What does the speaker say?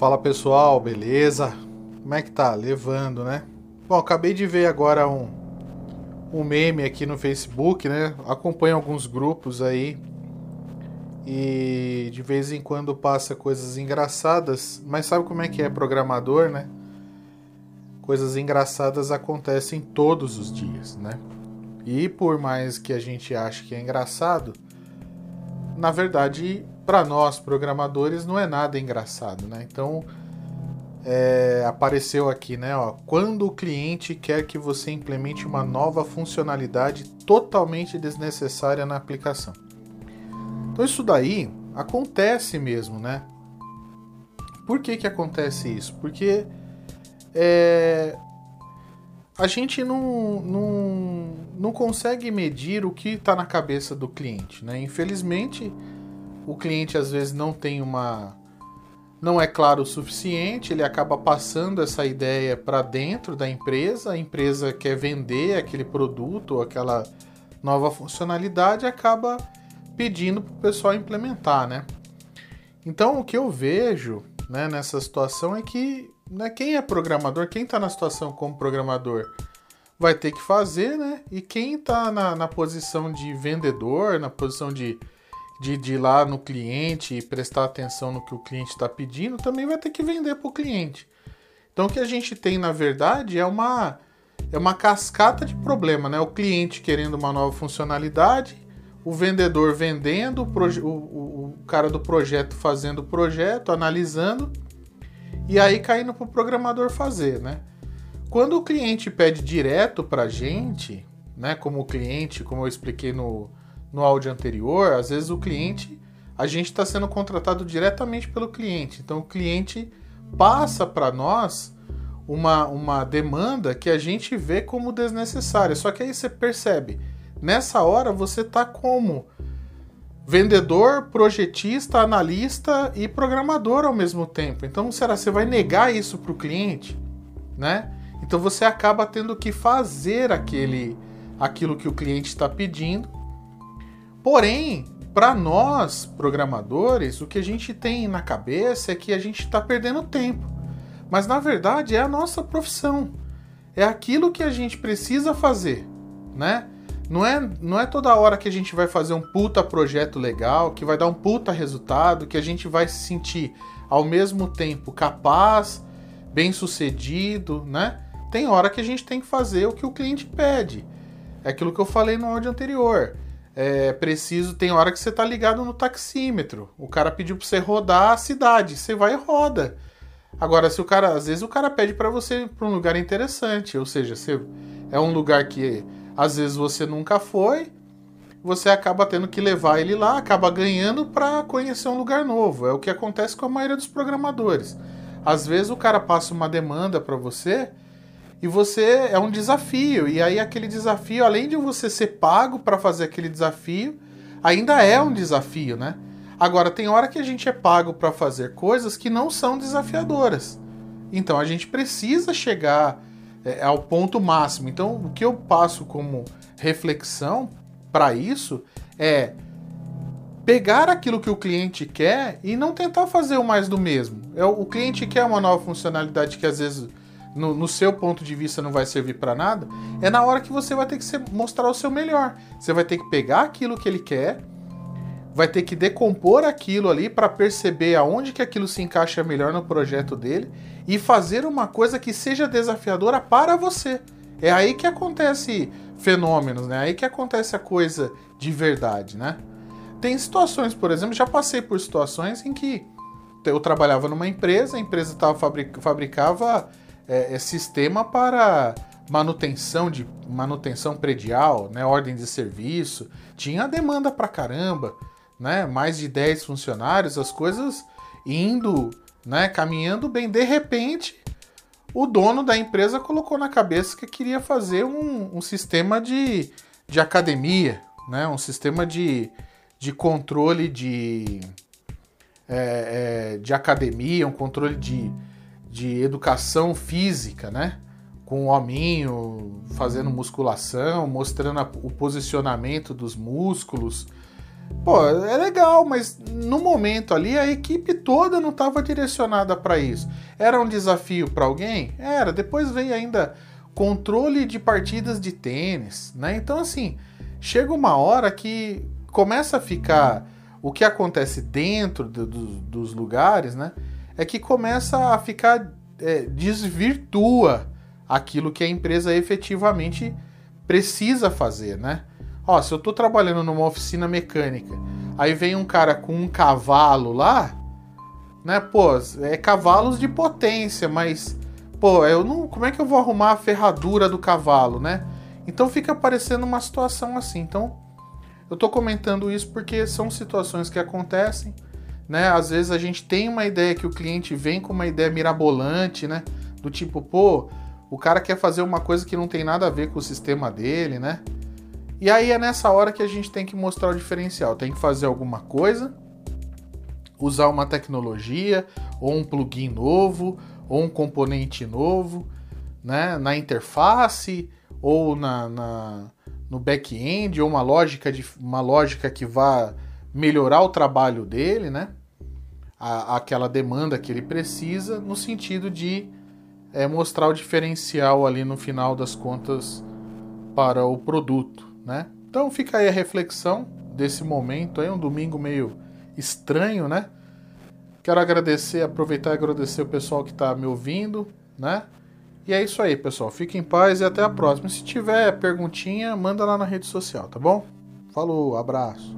Fala pessoal, beleza? Como é que tá? Levando, né? Bom, acabei de ver agora um, um meme aqui no Facebook, né? Acompanho alguns grupos aí e de vez em quando passa coisas engraçadas, mas sabe como é que é programador, né? Coisas engraçadas acontecem todos os dias, né? E por mais que a gente ache que é engraçado, na verdade para nós programadores não é nada engraçado, né? Então é, apareceu aqui, né? Ó, quando o cliente quer que você implemente uma nova funcionalidade totalmente desnecessária na aplicação. Então isso daí acontece mesmo, né? Por que que acontece isso? Porque é, a gente não, não, não consegue medir o que está na cabeça do cliente, né? Infelizmente o cliente às vezes não tem uma não é claro o suficiente, ele acaba passando essa ideia para dentro da empresa, a empresa quer vender aquele produto ou aquela nova funcionalidade acaba pedindo para o pessoal implementar, né? Então o que eu vejo né, nessa situação é que né, quem é programador, quem está na situação como programador, vai ter que fazer, né? E quem está na, na posição de vendedor, na posição de de, de ir lá no cliente e prestar atenção no que o cliente está pedindo, também vai ter que vender para o cliente. Então o que a gente tem na verdade é uma é uma cascata de problema, né? O cliente querendo uma nova funcionalidade, o vendedor vendendo, o, o, o cara do projeto fazendo o projeto, analisando e aí caindo para o programador fazer, né? Quando o cliente pede direto para a gente, né? Como cliente, como eu expliquei no, no áudio anterior, às vezes o cliente, a gente está sendo contratado diretamente pelo cliente. Então o cliente passa para nós uma, uma demanda que a gente vê como desnecessária. Só que aí você percebe, nessa hora você está como vendedor, projetista, analista e programador ao mesmo tempo. Então será você vai negar isso para o cliente, né? Então você acaba tendo que fazer aquele aquilo que o cliente está pedindo Porém, para nós programadores, o que a gente tem na cabeça é que a gente está perdendo tempo. Mas na verdade é a nossa profissão. É aquilo que a gente precisa fazer, né? Não é, não é toda hora que a gente vai fazer um puta projeto legal, que vai dar um puta resultado, que a gente vai se sentir ao mesmo tempo capaz, bem sucedido, né? Tem hora que a gente tem que fazer o que o cliente pede. É aquilo que eu falei no áudio anterior é preciso. Tem hora que você tá ligado no taxímetro. O cara pediu pra você rodar a cidade. Você vai e roda. Agora, se o cara. Às vezes o cara pede para você ir pra um lugar interessante. Ou seja, você, é um lugar que às vezes você nunca foi. Você acaba tendo que levar ele lá, acaba ganhando para conhecer um lugar novo. É o que acontece com a maioria dos programadores. Às vezes o cara passa uma demanda para você e você é um desafio. E aí aquele desafio, além de você ser pago para fazer aquele desafio, ainda é um desafio, né? Agora tem hora que a gente é pago para fazer coisas que não são desafiadoras. Então a gente precisa chegar é, ao ponto máximo. Então o que eu passo como reflexão para isso é pegar aquilo que o cliente quer e não tentar fazer o mais do mesmo. É, o cliente quer uma nova funcionalidade que às vezes no, no, seu ponto de vista não vai servir para nada, é na hora que você vai ter que ser, mostrar o seu melhor. Você vai ter que pegar aquilo que ele quer, vai ter que decompor aquilo ali para perceber aonde que aquilo se encaixa melhor no projeto dele e fazer uma coisa que seja desafiadora para você. É aí que acontece fenômenos, né? É aí que acontece a coisa de verdade, né? Tem situações, por exemplo, já passei por situações em que eu trabalhava numa empresa, a empresa tava, fabricava é, é sistema para manutenção de manutenção predial, né, ordem de serviço, tinha demanda pra caramba, né, mais de 10 funcionários, as coisas indo, né, caminhando bem. De repente, o dono da empresa colocou na cabeça que queria fazer um, um sistema de, de academia, né, um sistema de, de controle de, é, é, de academia, um controle de de educação física, né? Com o hominho fazendo musculação, mostrando a, o posicionamento dos músculos. Pô, é legal, mas no momento ali a equipe toda não estava direcionada para isso. Era um desafio para alguém? Era. Depois veio ainda controle de partidas de tênis, né? Então assim, chega uma hora que começa a ficar o que acontece dentro do, do, dos lugares, né? É que começa a ficar é, desvirtua aquilo que a empresa efetivamente precisa fazer, né? Ó, se eu tô trabalhando numa oficina mecânica, aí vem um cara com um cavalo lá, né? Pô, é cavalos de potência, mas pô, eu não, como é que eu vou arrumar a ferradura do cavalo, né? Então fica parecendo uma situação assim. Então, eu tô comentando isso porque são situações que acontecem, né? Às vezes a gente tem uma ideia que o cliente vem com uma ideia mirabolante, né? Do tipo, pô, o cara quer fazer uma coisa que não tem nada a ver com o sistema dele, né? E aí é nessa hora que a gente tem que mostrar o diferencial. Tem que fazer alguma coisa, usar uma tecnologia, ou um plugin novo, ou um componente novo, né? Na interface, ou na, na no back-end, ou uma lógica, de, uma lógica que vá melhorar o trabalho dele, né? A, aquela demanda que ele precisa, no sentido de é, mostrar o diferencial ali no final das contas para o produto né? Então fica aí a reflexão desse momento aí, um domingo meio estranho, né? Quero agradecer, aproveitar e agradecer o pessoal que está me ouvindo, né? E é isso aí, pessoal. Fique em paz e até a próxima. Se tiver perguntinha, manda lá na rede social, tá bom? Falou, abraço.